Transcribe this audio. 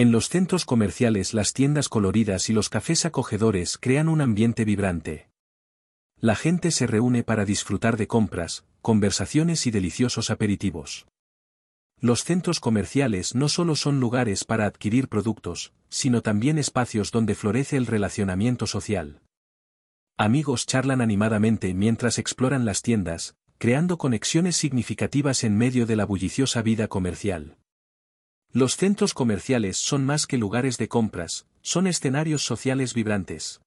En los centros comerciales las tiendas coloridas y los cafés acogedores crean un ambiente vibrante. La gente se reúne para disfrutar de compras, conversaciones y deliciosos aperitivos. Los centros comerciales no solo son lugares para adquirir productos, sino también espacios donde florece el relacionamiento social. Amigos charlan animadamente mientras exploran las tiendas, creando conexiones significativas en medio de la bulliciosa vida comercial. Los centros comerciales son más que lugares de compras, son escenarios sociales vibrantes.